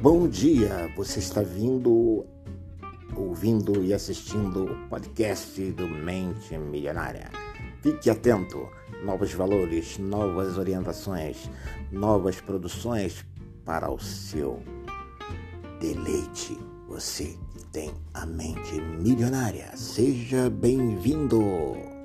Bom dia, você está vindo, ouvindo e assistindo o podcast do Mente Milionária. Fique atento, novos valores, novas orientações, novas produções para o seu deleite. Você tem a mente milionária. Seja bem-vindo!